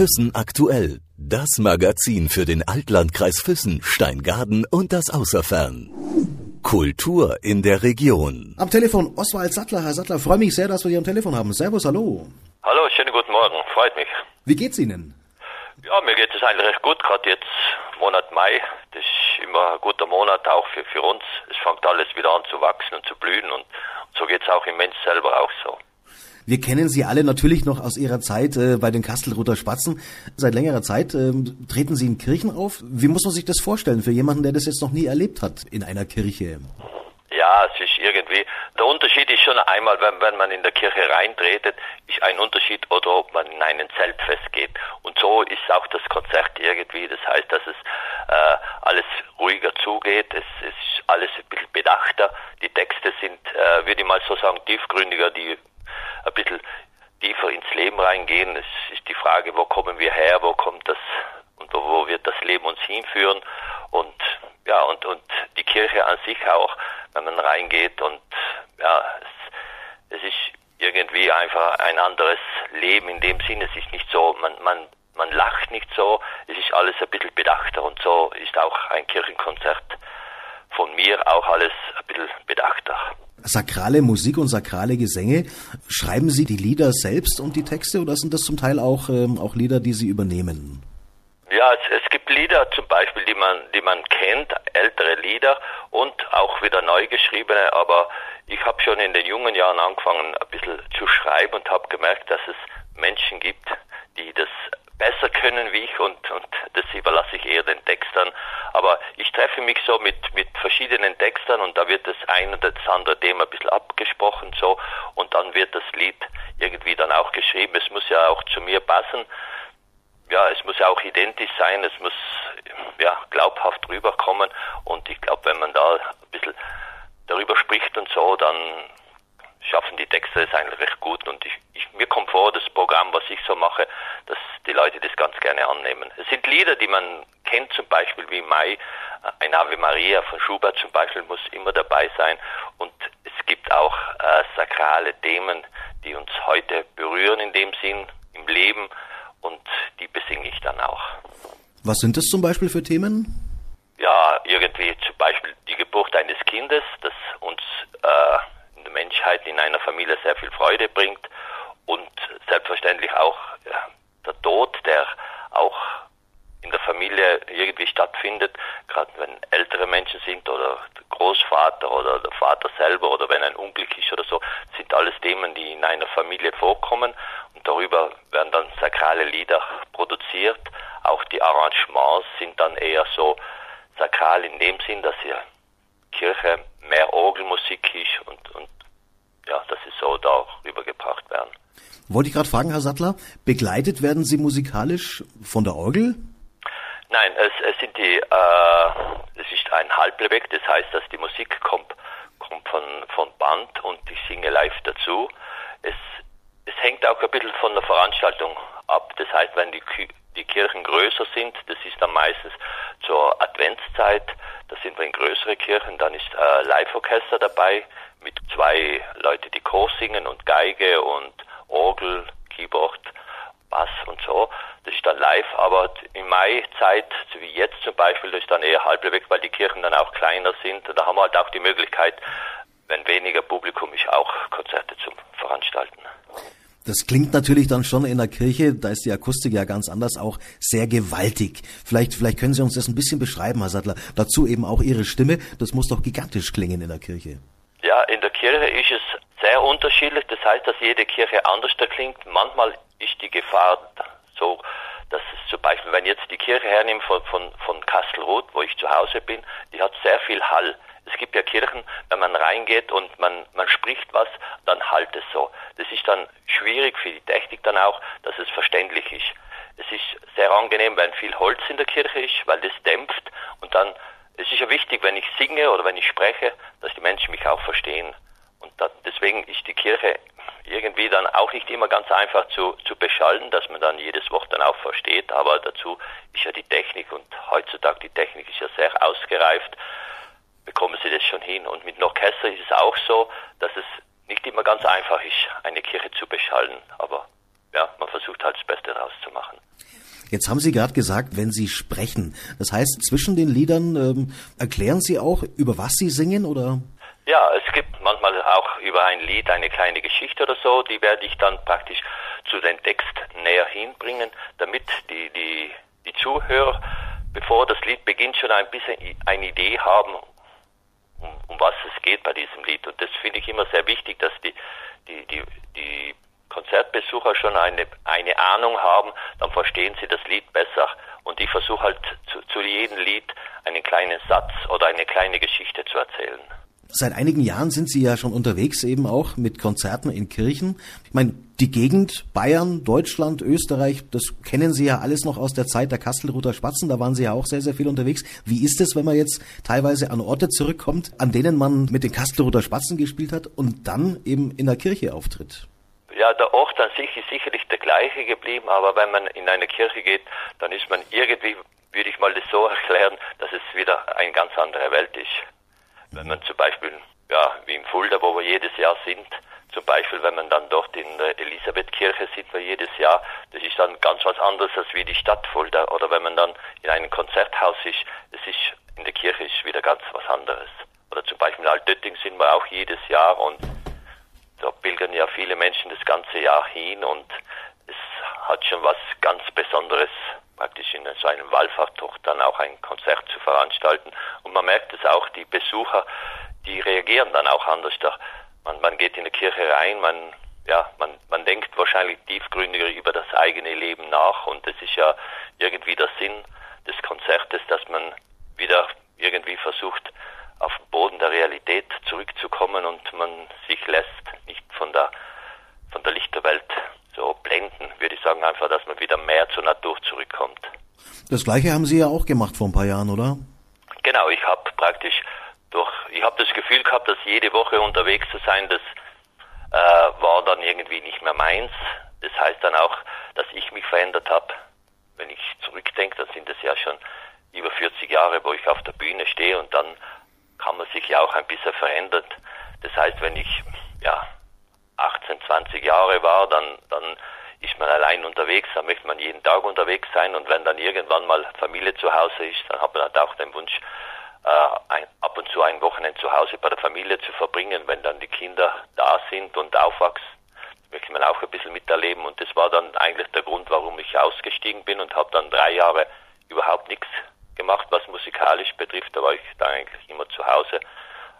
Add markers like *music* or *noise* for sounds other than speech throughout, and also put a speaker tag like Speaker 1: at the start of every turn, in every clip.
Speaker 1: Füssen aktuell. Das Magazin für den Altlandkreis Füssen, Steingaden und das Außerfern. Kultur in der Region.
Speaker 2: Am Telefon Oswald Sattler. Herr Sattler, freue mich sehr, dass wir Sie am Telefon haben. Servus, hallo.
Speaker 3: Hallo, schönen guten Morgen, freut mich.
Speaker 2: Wie geht's Ihnen?
Speaker 3: Ja, mir geht es eigentlich recht gut, gerade jetzt Monat Mai. Das ist immer ein guter Monat auch für, für uns. Es fängt alles wieder an zu wachsen und zu blühen und so geht's auch im Mensch selber auch so.
Speaker 2: Wir kennen Sie alle natürlich noch aus Ihrer Zeit äh, bei den Kastelruther Spatzen. Seit längerer Zeit ähm, treten Sie in Kirchen auf. Wie muss man sich das vorstellen für jemanden, der das jetzt noch nie erlebt hat in einer Kirche?
Speaker 3: Ja, es ist irgendwie, der Unterschied ist schon einmal, wenn, wenn man in der Kirche reintretet, ist ein Unterschied oder ob man in einen Zeltfest geht. Und so ist auch das Konzert irgendwie. Das heißt, dass es äh, alles ruhiger zugeht, es, es ist alles ein bisschen bedachter. Die Texte sind, äh, würde ich mal so sagen, tiefgründiger, die ein bisschen tiefer ins Leben reingehen. Es ist die Frage, wo kommen wir her, wo kommt das und wo, wird das Leben uns hinführen und ja und und die Kirche an sich auch, wenn man reingeht und ja es, es ist irgendwie einfach ein anderes Leben in dem Sinne. Es ist nicht so, man man man lacht nicht so, es ist alles ein bisschen bedachter und so ist auch ein Kirchenkonzert von mir auch alles ein bisschen bedachter
Speaker 2: sakrale Musik und sakrale Gesänge. Schreiben Sie die Lieder selbst und die Texte oder sind das zum Teil auch, ähm, auch Lieder, die Sie übernehmen?
Speaker 3: Ja, es, es, gibt Lieder zum Beispiel, die man, die man kennt, ältere Lieder und auch wieder neu geschriebene, aber ich habe schon in den jungen Jahren angefangen, ein bisschen zu schreiben und habe gemerkt, dass es Menschen gibt, die das besser können wie ich und, und das überlasse ich eher den Textern. Aber ich treffe mich so mit, mit verschiedenen Textern und da wird das ein oder das andere Thema ein bisschen abgesprochen so und dann wird das Lied irgendwie dann auch geschrieben. Es muss ja auch zu mir passen. Ja, es muss ja auch identisch sein, es muss ja glaubhaft rüberkommen und ich glaube, wenn man da ein bisschen darüber spricht und so, dann schaffen die Texte es eigentlich recht gut und ich, mir kommt vor, das Programm, was ich so mache, dass die Leute das ganz gerne annehmen. Es sind Lieder, die man kennt, zum Beispiel wie Mai, ein Ave Maria von Schubert zum Beispiel muss immer dabei sein und es gibt auch äh, sakrale Themen, die uns heute berühren in dem Sinn im Leben und die besinge ich dann auch.
Speaker 2: Was sind das zum Beispiel für Themen?
Speaker 3: Ja, irgendwie zum Beispiel die Geburt eines Kindes, das uns äh, Menschheit in einer Familie sehr viel Freude bringt und selbstverständlich auch ja, der Tod, der auch in der Familie irgendwie stattfindet, gerade wenn ältere Menschen sind oder der Großvater oder der Vater selber oder wenn ein Unglück ist oder so, sind alles Themen, die in einer Familie vorkommen und darüber werden dann sakrale Lieder produziert. Auch die Arrangements sind dann eher so sakral in dem Sinn, dass hier Kirche mehr Orgelmusik ist und, und ja, das ist so da rübergebracht werden.
Speaker 2: Wollte ich gerade fragen, Herr Sattler, begleitet werden Sie musikalisch von der Orgel?
Speaker 3: Nein, es, es sind die, äh, es ist ein Halblebeck, das heißt, dass die Musik kommt, kommt von, von Band und ich singe live dazu. Es, es hängt auch ein bisschen von der Veranstaltung ab. Das heißt, wenn die, die Kirchen größer sind, das ist dann meistens zur Adventszeit, da sind wir in größere Kirchen, dann ist äh, Live-Orchester dabei mit zwei Leute, die Chor singen und Geige und Orgel, Keyboard, Bass und so. Das ist dann live, aber in Mai-Zeit, so wie jetzt zum Beispiel, das ist dann eher halb weg, weil die Kirchen dann auch kleiner sind. Da haben wir halt auch die Möglichkeit, wenn weniger Publikum ist, auch Konzerte zu veranstalten.
Speaker 2: Das klingt natürlich dann schon in der Kirche, da ist die Akustik ja ganz anders, auch sehr gewaltig. Vielleicht, vielleicht können Sie uns das ein bisschen beschreiben, Herr Sattler. Dazu eben auch Ihre Stimme. Das muss doch gigantisch klingen in der Kirche.
Speaker 3: Ja, in der Kirche ist es sehr unterschiedlich. Das heißt, dass jede Kirche anders klingt. Manchmal ist die Gefahr so, dass es zum Beispiel, wenn jetzt die Kirche hernimmt von, von, von Kastelruth, wo ich zu Hause bin, die hat sehr viel Hall. Es gibt ja Kirchen, wenn man reingeht und man, man spricht was, dann halt es so. Das ist dann schwierig für die Technik dann auch, dass es verständlich ist. Es ist sehr angenehm, wenn viel Holz in der Kirche ist, weil das dämpft und dann es ist ja wichtig, wenn ich singe oder wenn ich spreche, dass die Menschen mich auch verstehen. Und da, deswegen ist die Kirche irgendwie dann auch nicht immer ganz einfach zu, zu beschallen, dass man dann jedes Wort dann auch versteht. Aber dazu ist ja die Technik und heutzutage die Technik ist ja sehr ausgereift, bekommen sie das schon hin. Und mit einem Orchester ist es auch so, dass es nicht immer ganz einfach ist, eine Kirche zu beschallen. Aber ja, man versucht halt das Beste daraus zu machen.
Speaker 2: Jetzt haben Sie gerade gesagt, wenn Sie sprechen. Das heißt, zwischen den Liedern ähm, erklären Sie auch, über was Sie singen oder?
Speaker 3: Ja, es gibt manchmal auch über ein Lied eine kleine Geschichte oder so, die werde ich dann praktisch zu dem Text näher hinbringen, damit die, die, die Zuhörer, bevor das Lied beginnt, schon ein bisschen eine Idee haben, um, um was es geht bei diesem Lied. Und das finde ich immer sehr wichtig, dass die, die, die, die Konzertbesucher schon eine, eine Ahnung haben, dann verstehen sie das Lied besser. Und ich versuche halt zu, zu jedem Lied einen kleinen Satz oder eine kleine Geschichte zu erzählen.
Speaker 2: Seit einigen Jahren sind Sie ja schon unterwegs, eben auch mit Konzerten in Kirchen. Ich meine, die Gegend Bayern, Deutschland, Österreich, das kennen Sie ja alles noch aus der Zeit der Kastelruther Spatzen. Da waren Sie ja auch sehr, sehr viel unterwegs. Wie ist es, wenn man jetzt teilweise an Orte zurückkommt, an denen man mit den Kastelruther Spatzen gespielt hat und dann eben in der Kirche auftritt?
Speaker 3: Ja, der Ort an sich ist sicherlich der gleiche geblieben, aber wenn man in eine Kirche geht, dann ist man irgendwie, würde ich mal das so *laughs* erklären, dass es wieder eine ganz andere Welt ist. Wenn man zum Beispiel, ja, wie in Fulda, wo wir jedes Jahr sind, zum Beispiel, wenn man dann dort in der Elisabethkirche sind wir jedes Jahr, das ist dann ganz was anderes als wie die Stadt Fulda. Oder wenn man dann in einem Konzerthaus ist, es ist, in der Kirche ist wieder ganz was anderes. Oder zum Beispiel in Altötting sind wir auch jedes Jahr und da pilgern ja viele Menschen das ganze Jahr hin und es hat schon was ganz Besonderes, praktisch in so einem Wallfahrttucht dann auch ein Konzert zu veranstalten. Und man merkt es auch, die Besucher, die reagieren dann auch anders. Man, man geht in die Kirche rein, man, ja, man, man denkt wahrscheinlich tiefgründiger über das eigene Leben nach und das ist ja irgendwie der Sinn des Konzertes, dass man wieder irgendwie versucht, auf den Boden der Realität zurückzukommen und man sich lässt nicht von der, von der Lichterwelt so blenden, würde ich sagen einfach, dass man wieder mehr zur Natur zurückkommt.
Speaker 2: Das gleiche haben Sie ja auch gemacht vor ein paar Jahren, oder?
Speaker 3: Genau, ich habe praktisch durch, ich habe das Gefühl gehabt, dass jede Woche unterwegs zu sein, das äh, war dann irgendwie nicht mehr meins. Das heißt dann auch, dass ich mich verändert habe. Wenn ich zurückdenke, dann sind es ja schon über 40 Jahre, wo ich auf der Bühne stehe und dann kann man sich ja auch ein bisschen verändert. Das heißt, wenn ich ja 18, 20 Jahre war, dann, dann ist man allein unterwegs, dann möchte man jeden Tag unterwegs sein und wenn dann irgendwann mal Familie zu Hause ist, dann hat man halt auch den Wunsch, äh, ein, ab und zu ein Wochenende zu Hause bei der Familie zu verbringen, wenn dann die Kinder da sind und aufwachsen. möchte man auch ein bisschen miterleben und das war dann eigentlich der Grund, warum ich ausgestiegen bin und habe dann drei Jahre überhaupt nichts gemacht, was musikalisch betrifft. Da war ich da eigentlich immer zu Hause,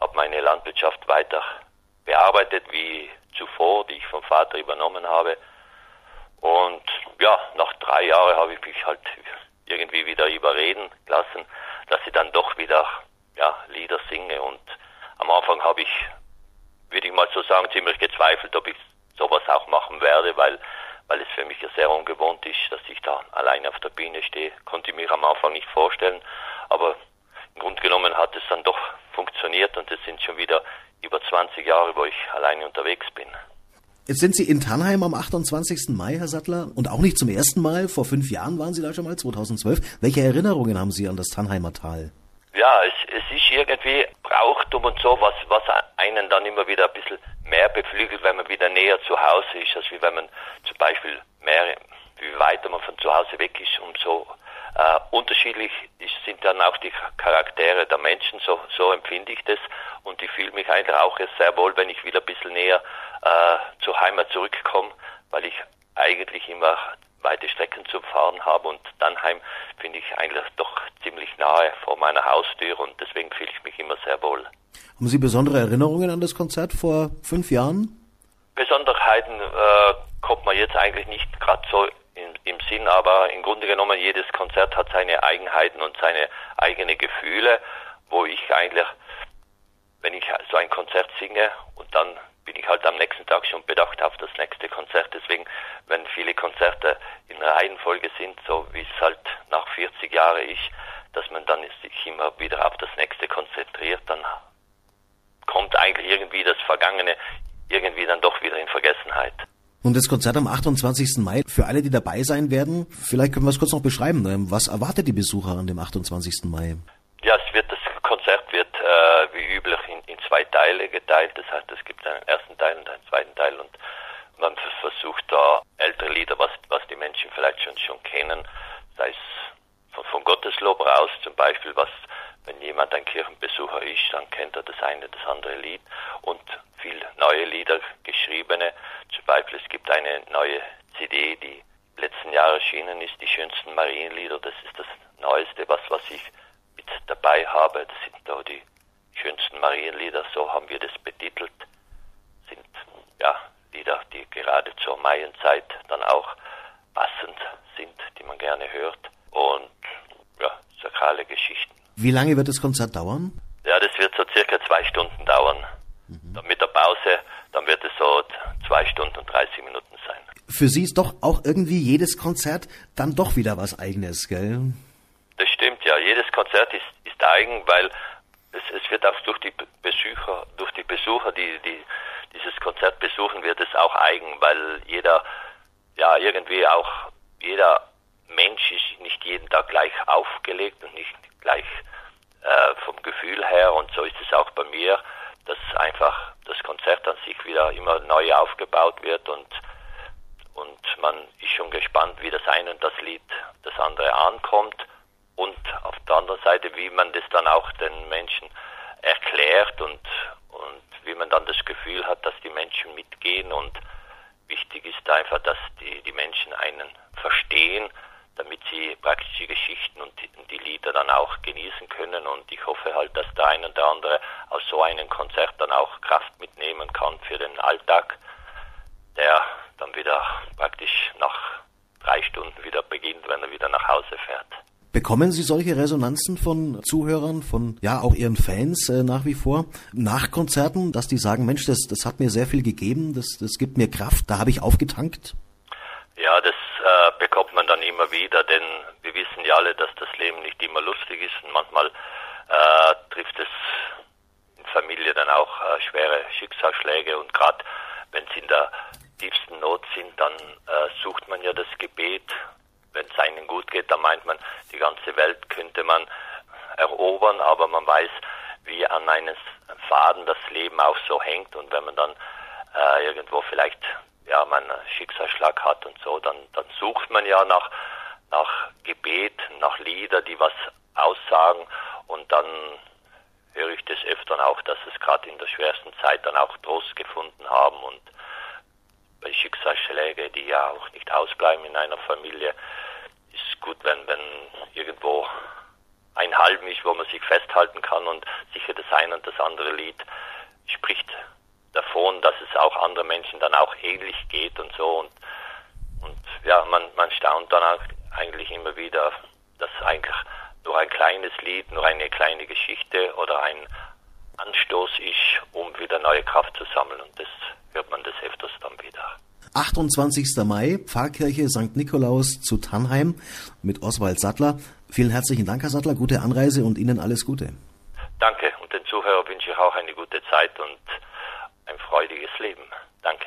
Speaker 3: habe meine Landwirtschaft weiter bearbeitet wie zuvor, die ich vom Vater übernommen habe. Und ja, nach drei Jahren habe ich mich halt irgendwie wieder überreden lassen, dass ich dann doch wieder ja, Lieder singe. Und am Anfang habe ich, würde ich mal so sagen, ziemlich gezweifelt, ob ich sowas auch machen werde, weil weil es für mich ja sehr ungewohnt ist, dass ich da alleine auf der Bühne stehe. Konnte ich mir am Anfang nicht vorstellen, aber im Grunde genommen hat es dann doch funktioniert und es sind schon wieder über 20 Jahre, wo ich alleine unterwegs bin.
Speaker 2: Jetzt sind Sie in Tannheim am 28. Mai, Herr Sattler, und auch nicht zum ersten Mal. Vor fünf Jahren waren Sie da schon mal, 2012. Welche Erinnerungen haben Sie an das Tannheimer Tal?
Speaker 3: Ja, es, es ist irgendwie Brauchtum und so, was, was einen dann immer wieder ein bisschen mehr beflügelt, wenn man wieder näher zu Hause ist, als wie wenn man zum Beispiel mehr, wie weiter man von zu Hause weg ist, umso äh, unterschiedlich sind dann auch die Charaktere der Menschen, so, so empfinde ich das und ich fühle mich eigentlich auch sehr wohl, wenn ich wieder ein bisschen näher äh, zur Heimat zurückkomme, weil ich eigentlich immer weite Strecken zu fahren habe und Dannheim finde ich eigentlich doch ziemlich nahe vor meiner Haustür und deswegen fühle ich mich immer sehr wohl.
Speaker 2: Haben Sie besondere Erinnerungen an das Konzert vor fünf Jahren?
Speaker 3: Besonderheiten äh, kommt man jetzt eigentlich nicht gerade so im Sinn, aber im Grunde genommen jedes Konzert hat seine Eigenheiten und seine eigenen Gefühle, wo ich eigentlich, wenn ich so ein Konzert singe und dann bin ich halt am nächsten Tag schon bedacht auf das nächste Konzert. Deswegen, wenn viele Konzerte in Reihenfolge sind, so wie es halt nach 40 Jahren ist, dass man dann sich immer wieder auf das nächste konzentriert, dann kommt eigentlich irgendwie das Vergangene irgendwie dann doch wieder in Vergessenheit.
Speaker 2: Und das Konzert am 28. Mai, für alle, die dabei sein werden, vielleicht können wir es kurz noch beschreiben. Ähm, was erwartet die Besucher an dem 28. Mai?
Speaker 3: Ja, es wird, das Konzert wird äh, wie üblich in, in, zwei Teile geteilt. Das heißt, es gibt einen ersten Teil und einen zweiten Teil und Man versucht da ältere Lieder, was, was die Menschen vielleicht schon, schon kennen, sei es von, von Gotteslob raus zum Beispiel, was wenn jemand ein Kirchenbesucher ist, dann kennt er das eine, das andere Lied und viel neue Lieder geschriebene. Beispiel es gibt eine neue CD, die letzten Jahr erschienen ist, die schönsten Marienlieder. Das ist das Neueste, was, was ich mit dabei habe. Das sind da die schönsten Marienlieder, so haben wir das betitelt. Sind ja Lieder, die gerade zur Maienzeit dann auch passend sind, die man gerne hört. Und ja, sakrale Geschichten.
Speaker 2: Wie lange wird das Konzert dauern?
Speaker 3: Ja, das wird so circa zwei Stunden dauern. Mhm. Mit der Pause, dann wird es so zwei Stunden und 30 Minuten sein.
Speaker 2: Für Sie ist doch auch irgendwie jedes Konzert dann doch wieder was Eigenes, gell?
Speaker 3: Das stimmt, ja. Jedes Konzert ist, ist eigen, weil es, es wird auch durch die Besucher, durch die Besucher, die, die dieses Konzert besuchen, wird es auch eigen, weil jeder, ja, irgendwie auch, jeder Mensch ist nicht jeden Tag gleich aufgelegt und nicht gleich äh, vom Gefühl her und so ist es auch bei mir, dass einfach das Konzert an sich wieder immer neu aufgebaut wird und und man ist schon gespannt, wie das eine und das Lied das andere ankommt. Und auf der anderen Seite, wie man das dann auch den Menschen erklärt und, und wie man dann das Gefühl hat, dass die Menschen mitgehen. Und wichtig ist einfach, dass die, die Menschen einen verstehen, damit sie praktisch die Geschichten und die, Lieder dann auch genießen können und ich hoffe halt, dass der eine und der andere aus so einem Konzert dann auch Kraft mitnehmen kann für den Alltag, der dann wieder praktisch nach drei Stunden wieder beginnt, wenn er wieder nach Hause fährt.
Speaker 2: Bekommen Sie solche Resonanzen von Zuhörern, von ja auch Ihren Fans äh, nach wie vor nach Konzerten, dass die sagen, Mensch, das, das hat mir sehr viel gegeben, das, das gibt mir Kraft, da habe ich aufgetankt?
Speaker 3: Ja, das äh, bekommt man dann immer wieder, denn wir wissen ja alle, dass das Leben nicht immer lustig ist und manchmal äh, trifft es in Familie dann auch äh, schwere Schicksalsschläge und gerade wenn es in der tiefsten Not sind, dann äh, sucht man ja das Gebet. Wenn es einem gut geht, dann meint man, die ganze Welt könnte man erobern, aber man weiß, wie an einem Faden das Leben auch so hängt und wenn man dann äh, irgendwo vielleicht ja man einen Schicksalsschlag hat und so, dann dann sucht man ja nach nach Gebet, nach Lieder, die was aussagen. Und dann höre ich das öfter auch, dass es gerade in der schwersten Zeit dann auch Trost gefunden haben. Und bei Schicksalsschläge, die ja auch nicht ausbleiben in einer Familie, ist gut, wenn, wenn irgendwo ein Halm ist, wo man sich festhalten kann und sicher das eine und das andere Lied spricht davon, dass es auch anderen Menschen dann auch ähnlich geht und so. Und, und ja, man, man staunt dann auch eigentlich immer wieder, dass eigentlich nur ein kleines Lied, nur eine kleine Geschichte oder ein Anstoß ist, um wieder neue Kraft zu sammeln und das hört man des öfters dann wieder.
Speaker 2: 28. Mai, Pfarrkirche St. Nikolaus zu Tannheim mit Oswald Sattler. Vielen herzlichen Dank, Herr Sattler, gute Anreise und Ihnen alles Gute.
Speaker 3: Danke und den Zuhörern wünsche ich auch eine gute Zeit und ein freudiges Leben. Danke.